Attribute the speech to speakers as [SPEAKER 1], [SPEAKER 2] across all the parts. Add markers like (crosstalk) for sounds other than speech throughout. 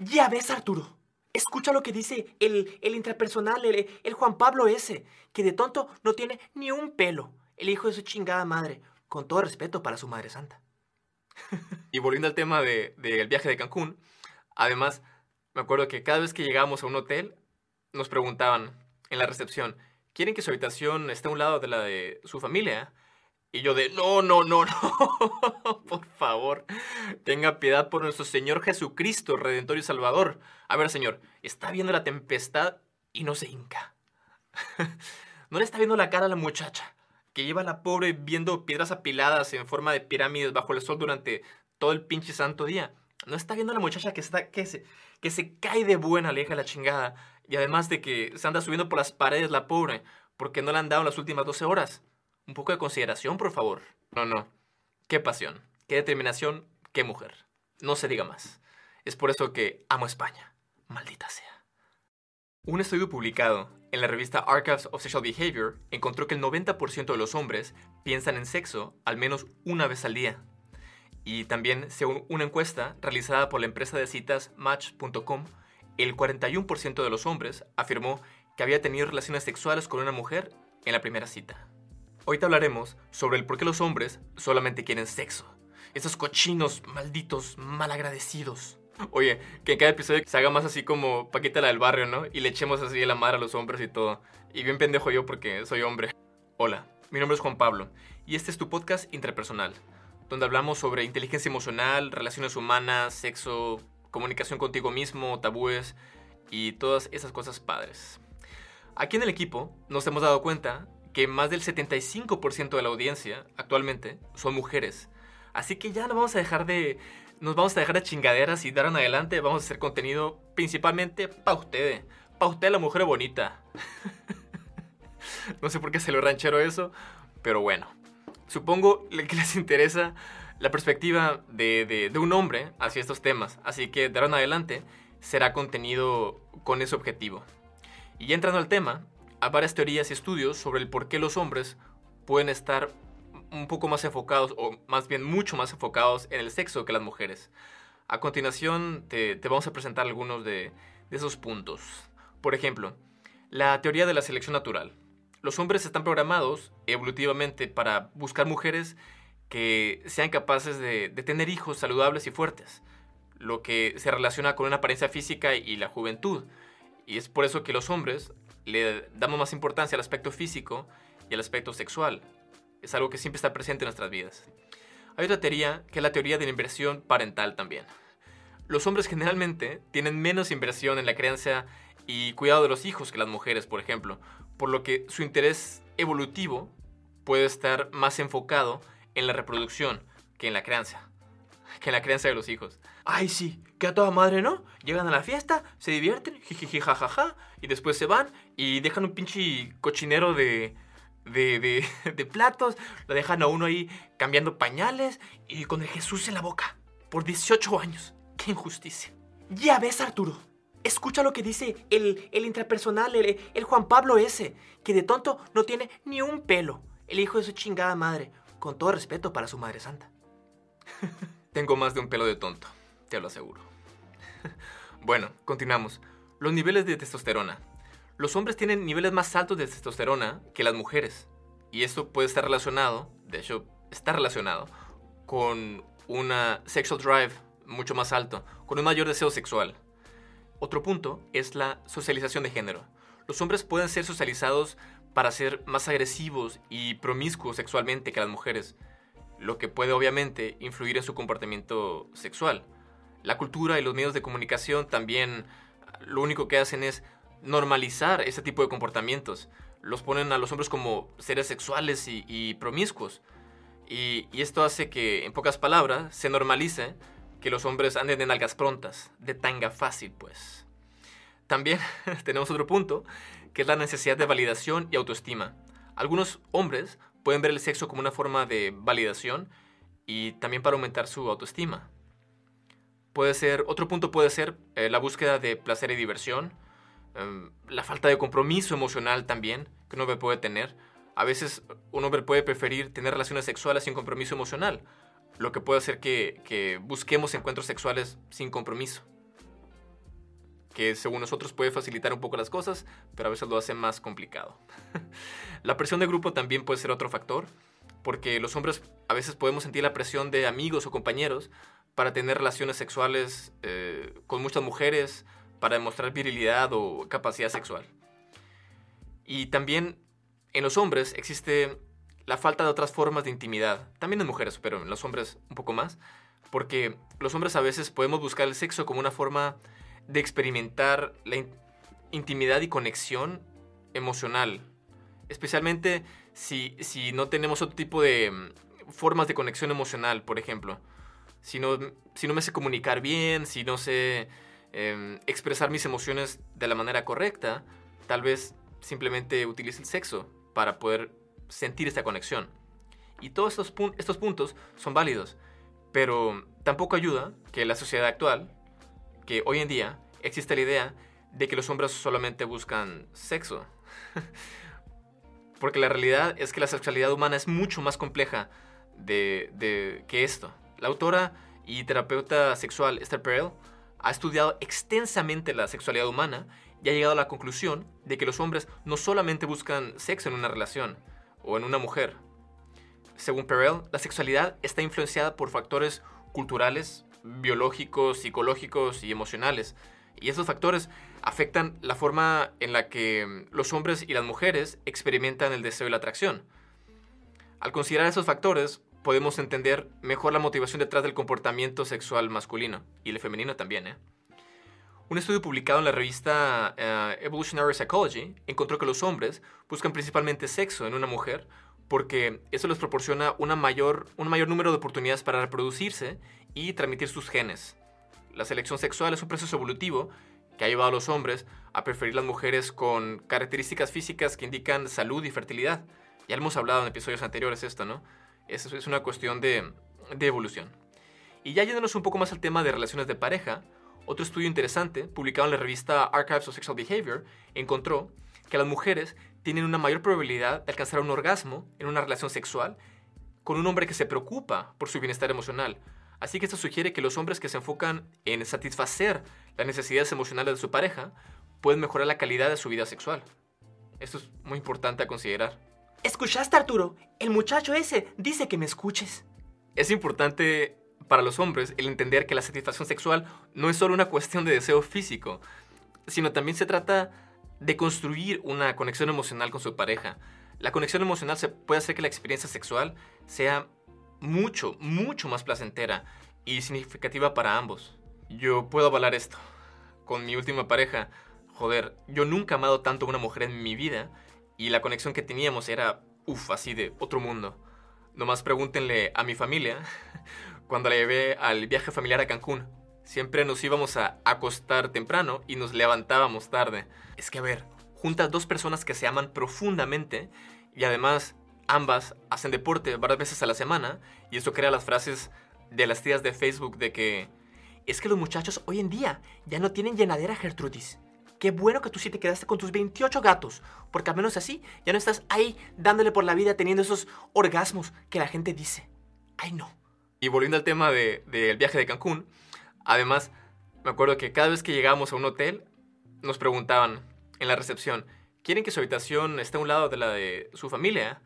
[SPEAKER 1] Ya ves, Arturo. Escucha lo que dice el, el intrapersonal, el, Juan Pablo ese, que de tonto no tiene ni un pelo. El hijo de su chingada madre. Con todo respeto para su madre santa. (laughs)
[SPEAKER 2] Y volviendo al tema del de, viaje de Cancún, además, me acuerdo que cada vez que llegábamos a un hotel, nos preguntaban en la recepción, ¿quieren que su habitación esté a un lado de la de su familia? Y yo de, no, no, no, (laughs) no, por favor, tenga piedad por nuestro Señor Jesucristo, Redentor y Salvador. A ver, Señor, está viendo la tempestad y no se hinca. (laughs) no le está viendo la cara a la muchacha, que lleva a la pobre viendo piedras apiladas en forma de pirámides bajo el sol durante todo el pinche santo día. No está viendo a la muchacha que, está, que, se, que se cae de buena, leja la chingada. Y además de que se anda subiendo por las paredes la pobre, porque no le han dado las últimas 12 horas. Un poco de consideración, por favor. No, no. Qué pasión, qué determinación, qué mujer. No se diga más. Es por eso que amo España. Maldita sea. Un estudio publicado en la revista Archives of Sexual Behavior encontró que el 90% de los hombres piensan en sexo al menos una vez al día. Y también, según una encuesta realizada por la empresa de citas Match.com, el 41% de los hombres afirmó que había tenido relaciones sexuales con una mujer en la primera cita. Hoy te hablaremos sobre el por qué los hombres solamente quieren sexo. Esos cochinos malditos, malagradecidos. Oye, que en cada episodio se haga más así como Paquita la del barrio, ¿no? Y le echemos así la madre a los hombres y todo. Y bien pendejo yo porque soy hombre. Hola, mi nombre es Juan Pablo y este es tu podcast interpersonal, donde hablamos sobre inteligencia emocional, relaciones humanas, sexo, comunicación contigo mismo, tabúes y todas esas cosas padres. Aquí en el equipo nos hemos dado cuenta que más del 75% de la audiencia actualmente son mujeres. Así que ya no vamos a dejar de. Nos vamos a dejar de chingaderas y dar en adelante vamos a hacer contenido principalmente para ustedes. Para usted, la mujer bonita. (laughs) no sé por qué se lo ranchero eso, pero bueno. Supongo que les interesa la perspectiva de, un hombre hacia estos temas. Así que de adelante será contenido con ese objetivo. Y entrando al tema, hay varias teorías y estudios sobre el por qué los hombres pueden estar un poco más enfocados, o más bien mucho más enfocados en el sexo que las mujeres. A continuación te, vamos a presentar algunos de, esos puntos. Por ejemplo, la teoría de la selección natural. Los hombres están programados evolutivamente para buscar mujeres que sean capaces de, de, tener hijos saludables y fuertes, lo que se relaciona con una apariencia física y la juventud. Y es por eso que los hombres le damos más importancia al aspecto físico y al aspecto sexual. Es algo que siempre está presente en nuestras vidas. Hay otra teoría que es la teoría de la inversión parental también. Los hombres generalmente tienen menos inversión en la crianza y cuidado de los hijos que las mujeres, por ejemplo, por lo que su interés evolutivo puede estar más enfocado en la reproducción que en la crianza, (laughs) que la crianza de los hijos. Ay, sí, que a toda madre, ¿no? Llegan a la fiesta, se divierten, jiji, jajaja, y después se van y dejan un pinche cochinero de, de, (laughs) de, platos, lo dejan a uno ahí cambiando pañales y con el Jesús en la boca, por 18 años. ¡Qué injusticia!
[SPEAKER 1] Ya ves, Arturo. Escucha lo que dice el, el intrapersonal, el, el Juan Pablo ese, que de tonto no tiene ni un pelo. El hijo de su chingada madre, con todo respeto para su madre santa. (laughs)
[SPEAKER 2] Tengo más de un pelo de tonto te lo aseguro. (laughs) bueno, continuamos. Los niveles de testosterona. Los hombres tienen niveles más altos de testosterona que las mujeres. Y esto puede estar relacionado, de hecho, está relacionado con una sexual drive mucho más alto, con un mayor deseo sexual. Otro punto es la socialización de género. Los hombres pueden ser socializados para ser más agresivos y promiscuos sexualmente que las mujeres, lo que puede obviamente influir en su comportamiento sexual. La cultura y los medios de comunicación también lo único que hacen es normalizar ese tipo de comportamientos. Los ponen a los hombres como seres sexuales y, promiscuos. Y, esto hace que, en pocas palabras, se normalice que los hombres anden de nalgas prontas, de tanga fácil, pues. También (laughs) tenemos otro punto, que es la necesidad de validación y autoestima. Algunos hombres pueden ver el sexo como una forma de validación y también para aumentar su autoestima. Puede ser, otro punto puede ser eh, la búsqueda de placer y diversión, em, la falta de compromiso emocional también que un hombre puede tener. A veces un hombre puede preferir tener relaciones sexuales sin compromiso emocional, lo que puede hacer que, que busquemos encuentros sexuales sin compromiso. Que según nosotros puede facilitar un poco las cosas, pero a veces lo hace más complicado. (laughs) la presión de grupo también puede ser otro factor, porque los hombres a veces podemos sentir la presión de amigos o compañeros para tener relaciones sexuales eh, con muchas mujeres, para demostrar virilidad o capacidad sexual. Y también en los hombres existe la falta de otras formas de intimidad, también en mujeres, pero en los hombres un poco más, porque los hombres a veces podemos buscar el sexo como una forma de experimentar la intimidad y conexión emocional, especialmente si, si no tenemos otro tipo de mm, formas de conexión emocional, por ejemplo. Si no, si no me sé comunicar bien, si no sé em, expresar mis emociones de la manera correcta, tal vez simplemente utilice el sexo para poder sentir esta conexión. Y todos estos, estos puntos son válidos, pero tampoco ayuda que la sociedad actual, que hoy en día existe la idea de que los hombres solamente buscan sexo. (laughs) Porque la realidad es que la sexualidad humana es mucho más compleja de, que esto. La autora y terapeuta sexual Esther Perel ha estudiado extensamente la sexualidad humana y ha llegado a la conclusión de que los hombres no solamente buscan sexo en una relación o en una mujer. Según Perel, la sexualidad está influenciada por factores culturales, biológicos, psicológicos y emocionales. Y esos factores afectan la forma en la que los hombres y las mujeres experimentan el deseo y la atracción. Al considerar esos factores, podemos entender mejor la motivación detrás del comportamiento sexual masculino y el femenino también. ¿eh? Un estudio publicado en la revista eh, Evolutionary Psychology encontró que los hombres buscan principalmente sexo en una mujer porque eso les proporciona una mayor, un mayor número de oportunidades para reproducirse y transmitir sus genes. La selección sexual es un proceso evolutivo que ha llevado a los hombres a preferir las mujeres con características físicas que indican salud y fertilidad. Ya hemos hablado en episodios anteriores esto, ¿no? Eso es una cuestión de, de evolución. Y ya yéndonos un poco más al tema de relaciones de pareja, otro estudio interesante, publicado en la revista Archives of Sexual Behavior, encontró que las mujeres tienen una mayor probabilidad de alcanzar un orgasmo en una relación sexual con un hombre que se preocupa por su bienestar emocional, Así que esto sugiere que los hombres que se enfocan en satisfacer las necesidades emocionales de su pareja pueden mejorar la calidad de su vida sexual. Esto es muy importante a considerar.
[SPEAKER 1] ¿Escuchaste, Arturo? El muchacho ese dice que me escuches.
[SPEAKER 2] Es importante para los hombres el entender que la satisfacción sexual no es solo una cuestión de deseo físico, sino también se trata de construir una conexión emocional con su pareja. La conexión emocional se puede hacer que la experiencia sexual sea mucho, mucho más placentera y significativa para ambos. Yo puedo avalar esto. Con mi última pareja, joder, yo nunca he amado tanto a una mujer en mi vida y la conexión que teníamos era, uff, así de otro mundo. Nomás pregúntenle a mi familia (laughs) cuando la llevé al viaje familiar a Cancún. Siempre nos íbamos a acostar temprano y nos levantábamos tarde. Es que a ver, juntas dos personas que se aman profundamente y además ambas hacen deporte varias veces a la semana y eso crea las frases de las tías de Facebook de que es que los muchachos hoy en día ya no tienen llenadera, Gertrudis. Qué bueno que tú sí te quedaste con tus 28 gatos, porque al menos así ya no estás ahí dándole por la vida teniendo esos orgasmos que la gente dice. Ay, no. Y volviendo al tema del viaje de Cancún, además, me acuerdo que cada vez que llegábamos a un hotel, nos preguntaban en la recepción, ¿quieren que su habitación esté a un lado de la de su familia?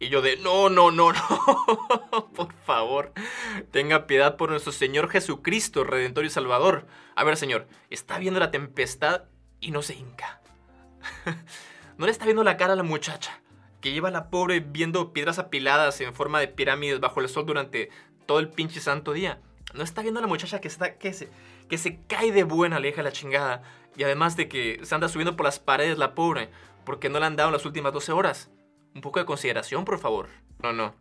[SPEAKER 2] Y yo de, no, no, no, (laughs) no, por favor, tenga piedad por nuestro Señor Jesucristo, Redentor y Salvador. A ver, Señor, está viendo la tempestad y no se hinca. (laughs) no le está viendo la cara a la muchacha, que lleva a la pobre viendo piedras apiladas en forma de pirámides bajo el sol durante todo el pinche santo día. No está viendo a la muchacha que, está, que, se, que se cae de buena, le la chingada. Y además de que se anda subiendo por las paredes la pobre, porque no le han dado las últimas 12 horas. Un poco de consideración, por favor. No, no.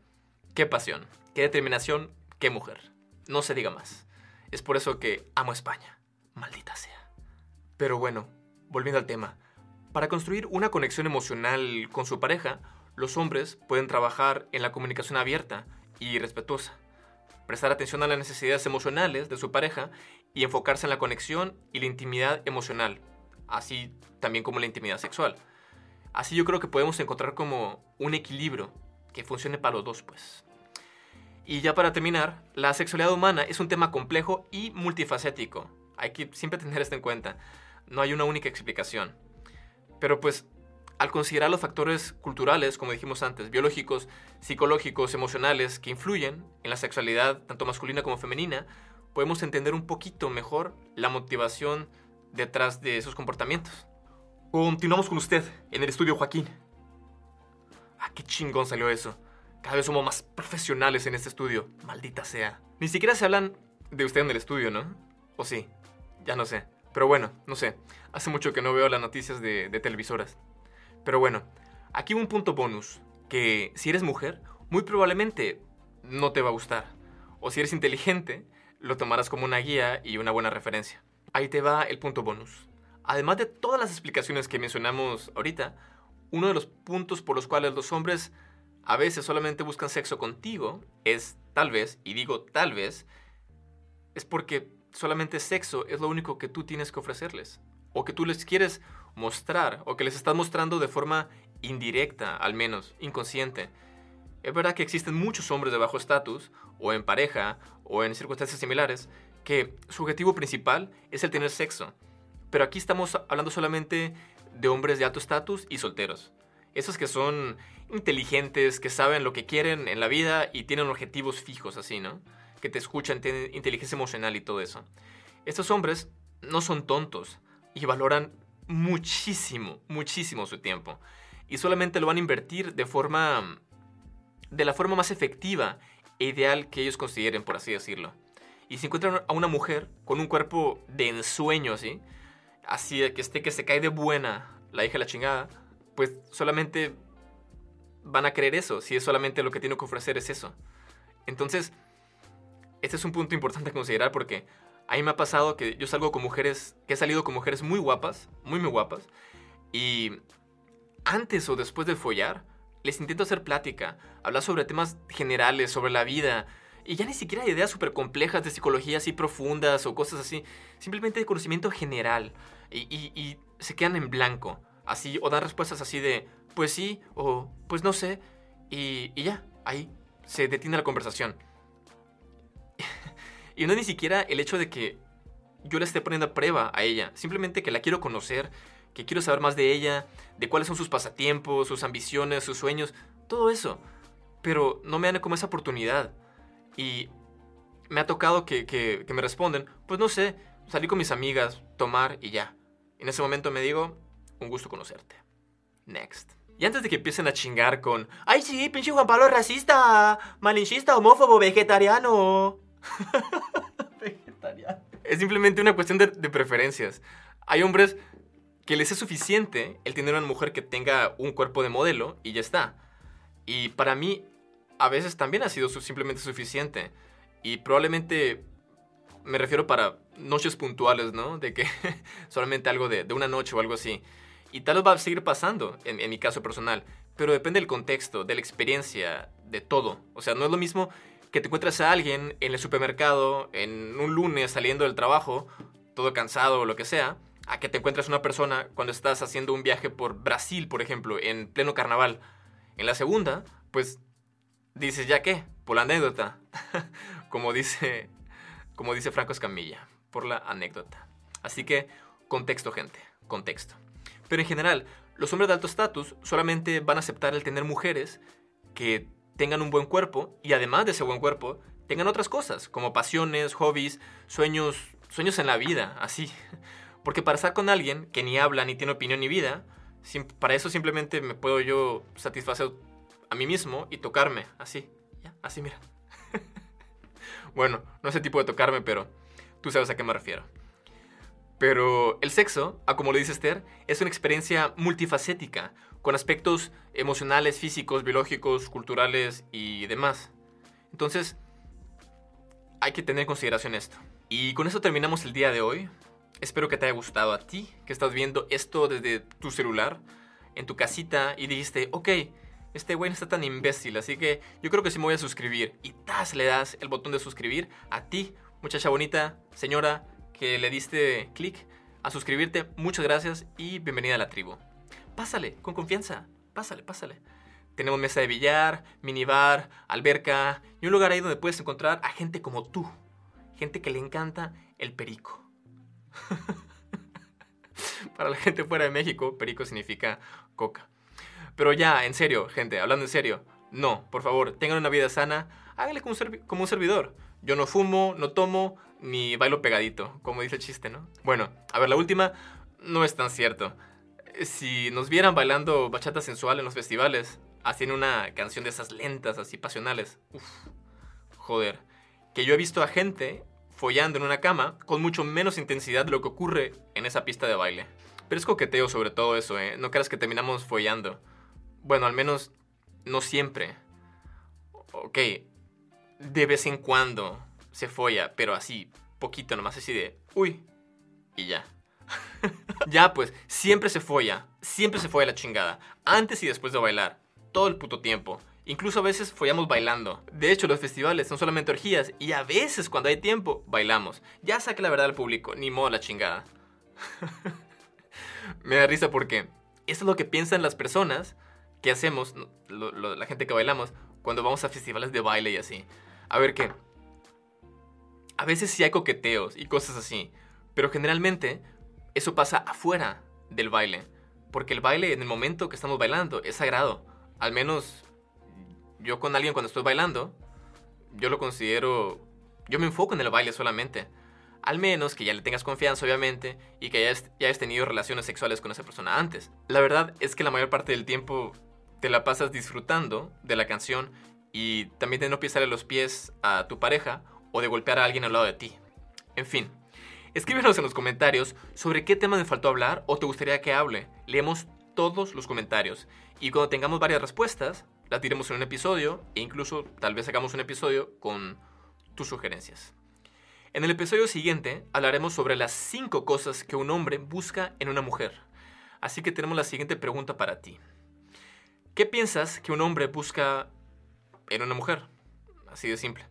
[SPEAKER 2] Qué pasión, qué determinación, qué mujer. No se diga más. Es por eso que amo España. Maldita sea. Pero bueno, volviendo al tema. Para construir una conexión emocional con su pareja, los hombres pueden trabajar en la comunicación abierta y respetuosa, prestar atención a las necesidades emocionales de su pareja y enfocarse en la conexión y la intimidad emocional, así también como la intimidad sexual. Así yo creo que podemos encontrar como un equilibrio que funcione para los dos, pues. Y ya para terminar, la sexualidad humana es un tema complejo y multifacético. Hay que siempre tener esto en cuenta. no hay una única explicación. Pero pues, al considerar los factores culturales, como dijimos antes, biológicos, psicológicos, emocionales, que influyen en la sexualidad tanto masculina como femenina, podemos entender un poquito mejor la motivación detrás de esos comportamientos. Continuamos con usted en el estudio Joaquín. Ah, qué chingón salió eso. Cada vez somos más profesionales en este estudio. Maldita sea. Ni siquiera se hablan de usted en el estudio, ¿no? ¿O sí? Ya no sé. Pero bueno, no sé. Hace mucho que no veo las noticias de, de televisoras. Pero bueno, aquí un punto bonus. Que si eres mujer, muy probablemente no te va a gustar. O si eres inteligente, lo tomarás como una guía y una buena referencia. Ahí te va el punto bonus. Además de todas las explicaciones que mencionamos ahorita, uno de los puntos por los cuales los hombres a veces solamente buscan sexo contigo es tal vez, y digo tal vez, es porque solamente sexo es lo único que tú tienes que ofrecerles, o que tú les quieres mostrar, o que les estás mostrando de forma indirecta, al menos, inconsciente. Es verdad que existen muchos hombres de bajo estatus, o en pareja, o en circunstancias similares, que su objetivo principal es el tener sexo. Pero aquí estamos hablando solamente de hombres de alto estatus y solteros. Esos que son inteligentes, que saben lo que quieren en la vida y tienen objetivos fijos así, ¿no? Que te escuchan, tienen inteligencia emocional y todo eso. Estos hombres no son tontos y valoran muchísimo, muchísimo su tiempo. Y solamente lo van a invertir de forma... de la forma más efectiva e ideal que ellos consideren, por así decirlo. Y si encuentran a una mujer con un cuerpo de ensueño así, así que esté que se cae de buena la hija de la chingada, pues solamente van a creer eso, si es solamente lo que tiene que ofrecer es eso. Entonces, este es un punto importante a considerar porque a mí me ha pasado que yo salgo con mujeres, que he salido con mujeres muy guapas, muy muy guapas, y antes o después de follar, les intento hacer plática, hablar sobre temas generales, sobre la vida, y ya ni siquiera ideas súper complejas de psicología así profundas o cosas así, simplemente de conocimiento general y, se quedan en blanco, así, o dan respuestas así de, pues sí, o pues no sé, y, ya, ahí se detiene la conversación. (laughs) y no ni siquiera el hecho de que yo le esté poniendo a prueba a ella, simplemente que la quiero conocer, que quiero saber más de ella, de cuáles son sus pasatiempos, sus ambiciones, sus sueños, todo eso. Pero no me dan como esa oportunidad. Y me ha tocado que, que, que me responden, pues no sé, salí con mis amigas, tomar y ya. En ese momento me digo, un gusto conocerte. Next. Y antes de que empiecen a chingar con, ay sí, pinche Juan Pablo racista, malinchista, homófobo, vegetariano. (laughs) vegetariano. Es simplemente una cuestión de, de, preferencias. Hay hombres que les es suficiente el tener una mujer que tenga un cuerpo de modelo y ya está. Y para mí, a veces también ha sido simplemente suficiente. Y probablemente me refiero para noches puntuales, ¿no? De que (laughs) solamente algo de, una noche o algo así. Y tal va a seguir pasando en, en mi caso personal, pero depende del contexto, de la experiencia, de todo. O sea, no es lo mismo que te encuentres a alguien en el supermercado en un lunes saliendo del trabajo, todo cansado o lo que sea, a que te encuentres una persona cuando estás haciendo un viaje por Brasil, por ejemplo, en pleno carnaval. En la segunda, pues dices, ¿ya qué? Por la anécdota. (laughs) Como dice como dice Franco Escamilla, por la anécdota. Así que, contexto, gente, contexto. Pero en general, los hombres de alto estatus solamente van a aceptar el tener mujeres que tengan un buen cuerpo y además de ese buen cuerpo, tengan otras cosas, como pasiones, hobbies, sueños, sueños en la vida, así. (laughs) Porque para estar con alguien que ni habla, ni tiene opinión ni vida, para eso simplemente me puedo yo satisfacer a mí mismo y tocarme, así, así mira. Bueno, no ese tipo de tocarme, pero tú sabes a qué me refiero. Pero el sexo, a como lo dice Esther, es una experiencia multifacética, con aspectos emocionales, físicos, biológicos, culturales y demás. Entonces, hay que tener en consideración esto. Y con eso terminamos el día de hoy. Espero que te haya gustado a ti, que estás viendo esto desde tu celular, en tu casita, y dijiste, ok, este güey no está tan imbécil, así que yo creo que sí me voy a suscribir. Y tas, le das el botón de suscribir a ti, muchacha bonita, señora, que le diste clic a suscribirte. Muchas gracias y bienvenida a la tribu. Pásale, con confianza, pásale, pásale. Tenemos mesa de billar, minibar, alberca y un lugar ahí donde puedes encontrar a gente como tú. Gente que le encanta el perico. (laughs) Para la gente fuera de México, perico significa coca. Pero ya, en serio, gente, hablando en serio, no, por favor, tengan una vida sana, háganle como un, servidor. Yo no fumo, no tomo, ni bailo pegadito, como dice el chiste, ¿no? Bueno, a ver, la última no es tan cierto. Si nos vieran bailando bachata sensual en los festivales, haciendo una canción de esas lentas, así pasionales, uff, joder, que yo he visto a gente follando en una cama con mucho menos intensidad de lo que ocurre en esa pista de baile. Pero es coqueteo sobre todo eso, ¿eh? No creas que terminamos follando. Bueno, al menos no siempre. Ok, de vez en cuando se folla, pero así, poquito nomás, así de, uy, y ya. (laughs) ya pues, siempre se folla, siempre se folla la chingada, antes y después de bailar, todo el puto tiempo. Incluso a veces follamos bailando. De hecho, los festivales son solamente orgías y a veces cuando hay tiempo, bailamos. Ya saque la verdad al público, ni modo la chingada. (laughs) Me da risa porque esto es lo que piensan las personas que hacemos, la gente que bailamos, cuando vamos a festivales de baile y así. A ver qué. A veces sí hay coqueteos y cosas así, pero generalmente eso pasa afuera del baile. Porque el baile en el momento que estamos bailando es sagrado. Al menos yo con alguien cuando estoy bailando, yo lo considero, yo me enfoco en el baile solamente. Al menos que ya le tengas confianza, obviamente, y que ya hayas tenido relaciones sexuales con esa persona antes. La verdad es que la mayor parte del tiempo te la pasas disfrutando de la canción y también de no pisarle los pies a tu pareja o de golpear a alguien al lado de ti. En fin, escríbenos en los comentarios sobre qué tema me faltó hablar o te gustaría que hable. Leemos todos los comentarios y cuando tengamos varias respuestas, las diremos en un episodio e incluso tal vez hagamos un episodio con tus sugerencias. En el episodio siguiente hablaremos sobre las 5 cosas que un hombre busca en una mujer. Así que tenemos la siguiente pregunta para ti. ¿Qué piensas que un hombre busca en una mujer? Así de simple.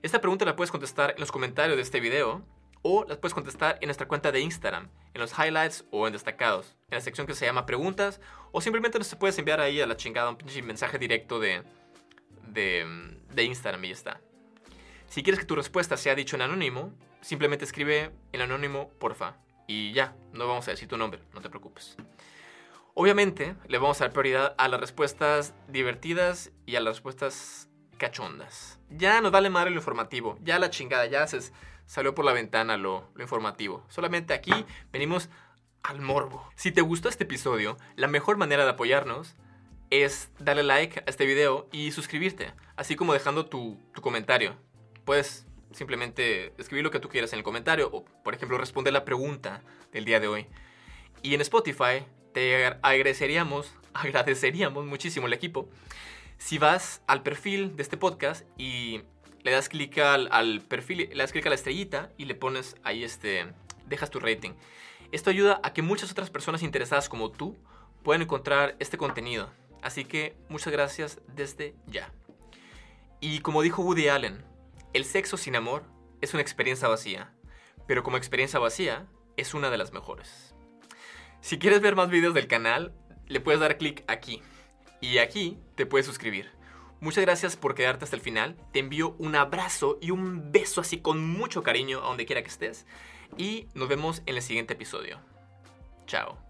[SPEAKER 2] Esta pregunta la puedes contestar en los comentarios de este video o la puedes contestar en nuestra cuenta de Instagram, en los highlights o en destacados, en la sección que se llama preguntas o simplemente nos puedes enviar ahí a la chingada un mensaje directo de, de, de Instagram y ya está. Si quieres que tu respuesta sea dicho en anónimo, simplemente escribe en anónimo porfa y ya, no vamos a decir tu nombre, no te preocupes. Obviamente le vamos a dar prioridad a las respuestas divertidas y a las respuestas cachondas. Ya nos vale madre lo informativo, ya la chingada, ya se salió por la ventana lo, informativo. Solamente aquí venimos al morbo. Si te gustó este episodio, la mejor manera de apoyarnos es darle like a este video y suscribirte, así como dejando tu, tu comentario. Puedes simplemente escribir lo que tú quieras en el comentario o, por ejemplo, responder la pregunta del día de hoy. Y en Spotify te agradeceríamos, (laughs) agradeceríamos muchísimo el equipo si vas al perfil de este podcast y le das clic al, perfil, le das clic a la estrellita y le pones ahí este, dejas tu rating. Esto ayuda a que muchas otras personas interesadas como tú puedan encontrar este contenido. Así que muchas gracias desde ya. Y como dijo Woody Allen, el sexo sin amor es una experiencia vacía, pero como experiencia vacía es una de las mejores. Si quieres ver más videos del canal, le puedes dar clic aquí. Y aquí te puedes suscribir. Muchas gracias por quedarte hasta el final. Te envío un abrazo y un beso así con mucho cariño a donde quiera que estés. Y nos vemos en el siguiente episodio. Chao.